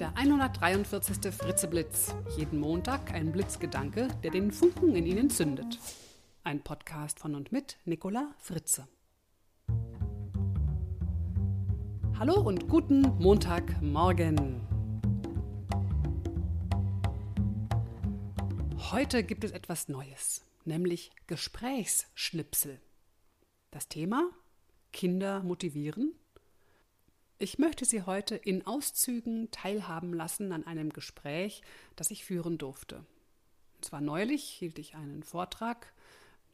Der 143. Fritzeblitz. Jeden Montag ein Blitzgedanke, der den Funken in Ihnen zündet. Ein Podcast von und mit Nicola Fritze. Hallo und guten Montagmorgen. Heute gibt es etwas Neues, nämlich Gesprächsschnipsel. Das Thema Kinder motivieren ich möchte Sie heute in Auszügen teilhaben lassen an einem Gespräch, das ich führen durfte. Und zwar neulich hielt ich einen Vortrag,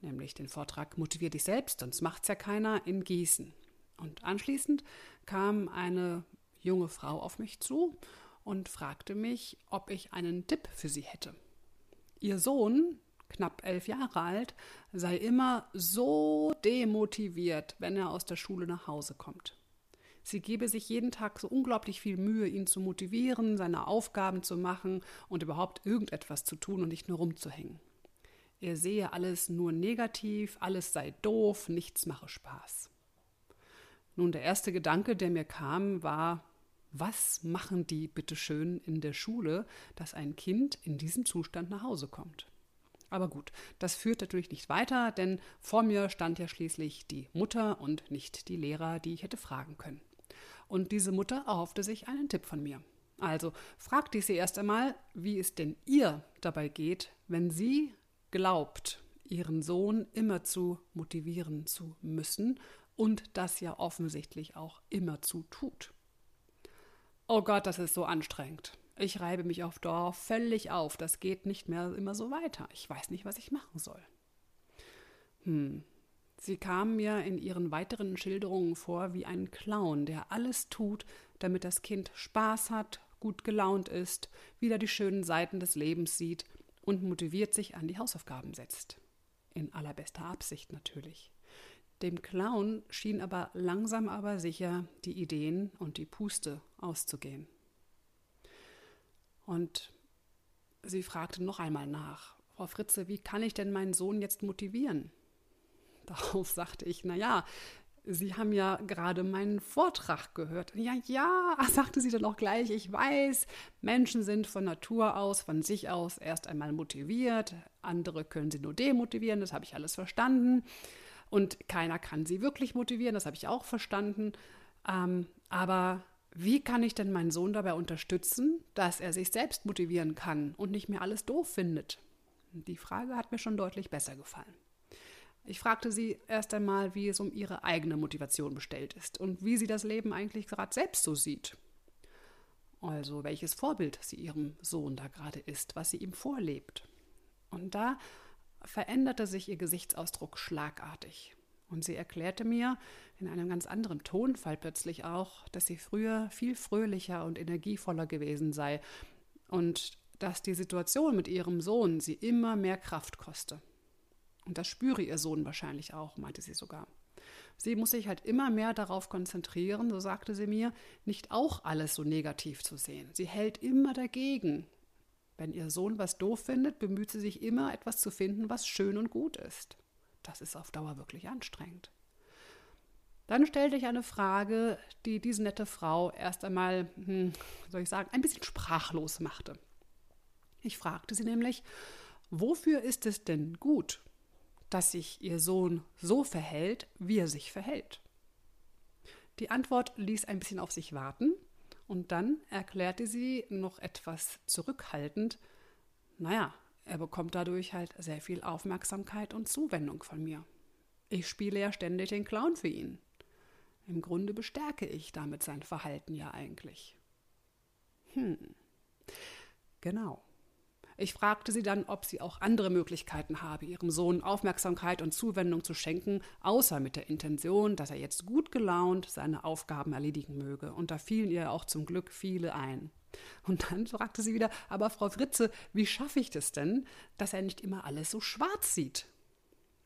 nämlich den Vortrag Motivier dich selbst, sonst macht's ja keiner in Gießen. Und anschließend kam eine junge Frau auf mich zu und fragte mich, ob ich einen Tipp für sie hätte. Ihr Sohn, knapp elf Jahre alt, sei immer so demotiviert, wenn er aus der Schule nach Hause kommt. Sie gebe sich jeden Tag so unglaublich viel Mühe, ihn zu motivieren, seine Aufgaben zu machen und überhaupt irgendetwas zu tun und nicht nur rumzuhängen. Er sehe alles nur negativ, alles sei doof, nichts mache Spaß. Nun, der erste Gedanke, der mir kam, war, was machen die bitteschön in der Schule, dass ein Kind in diesem Zustand nach Hause kommt? Aber gut, das führt natürlich nicht weiter, denn vor mir stand ja schließlich die Mutter und nicht die Lehrer, die ich hätte fragen können. Und diese Mutter erhoffte sich einen Tipp von mir. Also fragte ich sie erst einmal, wie es denn ihr dabei geht, wenn sie glaubt, ihren Sohn immer zu motivieren zu müssen und das ja offensichtlich auch immer zu tut. Oh Gott, das ist so anstrengend. Ich reibe mich auf Dauer völlig auf. Das geht nicht mehr immer so weiter. Ich weiß nicht, was ich machen soll. Hm, Sie kam mir in ihren weiteren Schilderungen vor wie ein Clown, der alles tut, damit das Kind Spaß hat, gut gelaunt ist, wieder die schönen Seiten des Lebens sieht und motiviert sich an die Hausaufgaben setzt. In allerbester Absicht natürlich. Dem Clown schien aber langsam aber sicher die Ideen und die Puste auszugehen. Und sie fragte noch einmal nach, Frau Fritze, wie kann ich denn meinen Sohn jetzt motivieren? Darauf sagte ich, na ja, Sie haben ja gerade meinen Vortrag gehört. Ja, ja, sagte sie dann auch gleich, ich weiß, Menschen sind von Natur aus, von sich aus erst einmal motiviert, andere können sie nur demotivieren, das habe ich alles verstanden. Und keiner kann sie wirklich motivieren, das habe ich auch verstanden. Ähm, aber wie kann ich denn meinen Sohn dabei unterstützen, dass er sich selbst motivieren kann und nicht mehr alles doof findet? Die Frage hat mir schon deutlich besser gefallen. Ich fragte sie erst einmal, wie es um ihre eigene Motivation bestellt ist und wie sie das Leben eigentlich gerade selbst so sieht. Also welches Vorbild sie ihrem Sohn da gerade ist, was sie ihm vorlebt. Und da veränderte sich ihr Gesichtsausdruck schlagartig. Und sie erklärte mir in einem ganz anderen Tonfall plötzlich auch, dass sie früher viel fröhlicher und energievoller gewesen sei und dass die Situation mit ihrem Sohn sie immer mehr Kraft koste. Und das spüre ihr Sohn wahrscheinlich auch, meinte sie sogar. Sie muss sich halt immer mehr darauf konzentrieren, so sagte sie mir, nicht auch alles so negativ zu sehen. Sie hält immer dagegen. Wenn ihr Sohn was doof findet, bemüht sie sich immer, etwas zu finden, was schön und gut ist. Das ist auf Dauer wirklich anstrengend. Dann stellte ich eine Frage, die diese nette Frau erst einmal, hm, soll ich sagen, ein bisschen sprachlos machte. Ich fragte sie nämlich, wofür ist es denn gut, dass sich ihr Sohn so verhält, wie er sich verhält? Die Antwort ließ ein bisschen auf sich warten und dann erklärte sie noch etwas zurückhaltend, naja, er bekommt dadurch halt sehr viel Aufmerksamkeit und Zuwendung von mir. Ich spiele ja ständig den Clown für ihn. Im Grunde bestärke ich damit sein Verhalten ja eigentlich. Hm. Genau. Ich fragte sie dann, ob sie auch andere Möglichkeiten habe, ihrem Sohn Aufmerksamkeit und Zuwendung zu schenken, außer mit der Intention, dass er jetzt gut gelaunt seine Aufgaben erledigen möge. Und da fielen ihr auch zum Glück viele ein. Und dann fragte sie wieder, aber Frau Fritze, wie schaffe ich das denn, dass er nicht immer alles so schwarz sieht?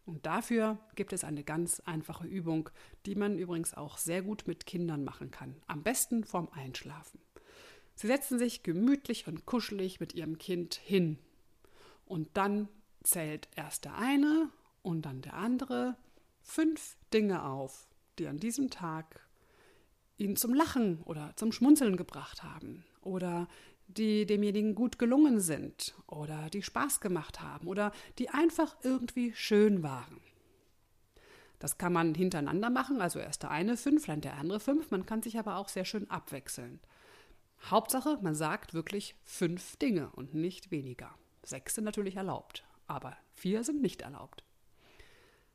Und dafür gibt es eine ganz einfache Übung, die man übrigens auch sehr gut mit Kindern machen kann. Am besten vorm Einschlafen. Sie setzen sich gemütlich und kuschelig mit ihrem Kind hin. Und dann zählt erst der eine und dann der andere fünf Dinge auf, die an diesem Tag ihn zum Lachen oder zum Schmunzeln gebracht haben oder die demjenigen gut gelungen sind oder die Spaß gemacht haben oder die einfach irgendwie schön waren. Das kann man hintereinander machen, also erst der eine fünf, dann der andere fünf. Man kann sich aber auch sehr schön abwechseln. Hauptsache, man sagt wirklich fünf Dinge und nicht weniger. Sechs sind natürlich erlaubt, aber vier sind nicht erlaubt.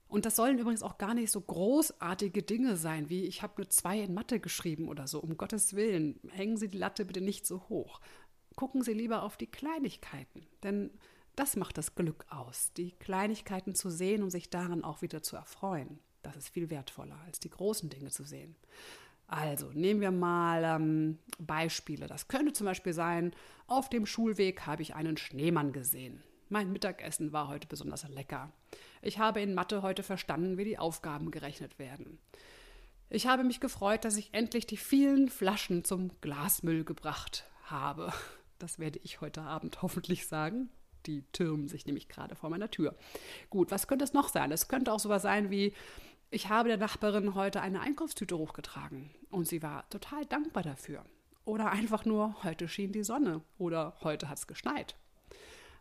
Und das sollen übrigens auch gar nicht so großartige Dinge sein, wie ich habe eine 2 in Mathe geschrieben oder so. Um Gottes Willen, hängen Sie die Latte bitte nicht so hoch. Gucken Sie lieber auf die Kleinigkeiten, denn das macht das Glück aus, die Kleinigkeiten zu sehen und sich daran auch wieder zu erfreuen. Das ist viel wertvoller, als die großen Dinge zu sehen. Also nehmen wir mal ähm, Beispiele. Das könnte zum Beispiel sein, auf dem Schulweg habe ich einen Schneemann gesehen. Mein Mittagessen war heute besonders lecker. Ich habe in Mathe heute verstanden, wie die Aufgaben gerechnet werden. Ich habe mich gefreut, dass ich endlich die vielen Flaschen zum Glasmüll gebracht habe. Das werde ich heute Abend hoffentlich sagen. Die türmen sich nämlich gerade vor meiner Tür. Gut, was könnte es noch sein? Es könnte auch sowas sein wie, ich habe der Nachbarin heute eine Einkaufstüte hochgetragen und sie war total dankbar dafür. Oder einfach nur, heute schien die Sonne oder heute hat es geschneit.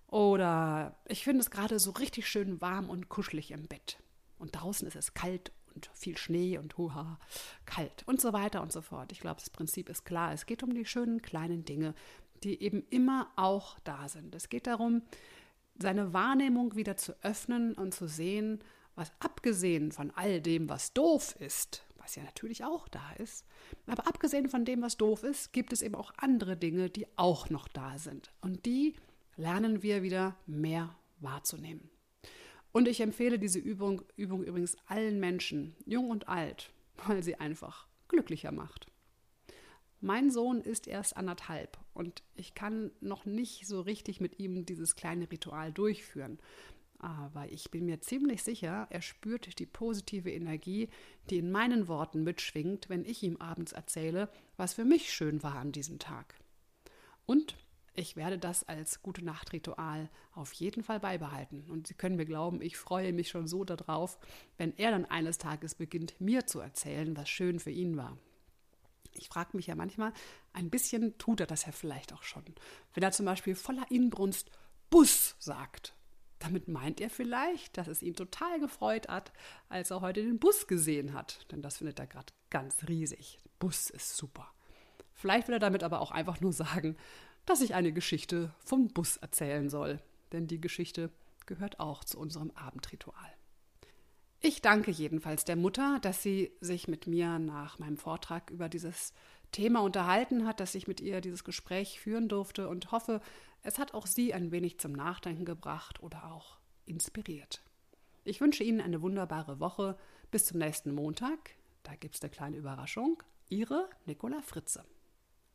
Oder ich finde es gerade so richtig schön warm und kuschelig im Bett. Und draußen ist es kalt und viel Schnee und huha, kalt und so weiter und so fort. Ich glaube, das Prinzip ist klar. Es geht um die schönen kleinen Dinge, die eben immer auch da sind. Es geht darum, seine Wahrnehmung wieder zu öffnen und zu sehen, was abgesehen von all dem, was doof ist, was ja natürlich auch da ist, aber abgesehen von dem, was doof ist, gibt es eben auch andere Dinge, die auch noch da sind. Und die lernen wir wieder mehr wahrzunehmen. Und ich empfehle diese Übung, Übung übrigens allen Menschen, jung und alt, weil sie einfach glücklicher macht. Mein Sohn ist erst anderthalb und ich kann noch nicht so richtig mit ihm dieses kleine Ritual durchführen. Aber ich bin mir ziemlich sicher, er spürt die positive Energie, die in meinen Worten mitschwingt, wenn ich ihm abends erzähle, was für mich schön war an diesem Tag. Und ich werde das als gute Nachtritual auf jeden Fall beibehalten. Und Sie können mir glauben, ich freue mich schon so darauf, wenn er dann eines Tages beginnt, mir zu erzählen, was schön für ihn war. Ich frage mich ja manchmal, ein bisschen tut er das ja vielleicht auch schon. Wenn er zum Beispiel voller Inbrunst Bus sagt, damit meint er vielleicht, dass es ihn total gefreut hat, als er heute den Bus gesehen hat. Denn das findet er gerade ganz riesig. Bus ist super. Vielleicht will er damit aber auch einfach nur sagen, dass ich eine Geschichte vom Bus erzählen soll. Denn die Geschichte gehört auch zu unserem Abendritual. Ich danke jedenfalls der Mutter, dass sie sich mit mir nach meinem Vortrag über dieses Thema unterhalten hat, dass ich mit ihr dieses Gespräch führen durfte und hoffe, es hat auch Sie ein wenig zum Nachdenken gebracht oder auch inspiriert. Ich wünsche Ihnen eine wunderbare Woche. Bis zum nächsten Montag. Da gibt es eine kleine Überraschung. Ihre Nicola Fritze.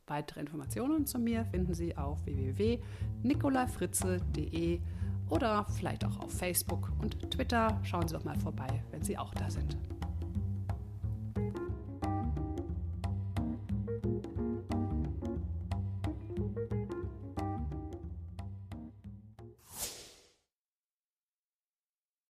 Weitere Informationen zu mir finden Sie auf www.nicolafritze.de oder vielleicht auch auf Facebook und Twitter. Schauen Sie doch mal vorbei, wenn Sie auch da sind.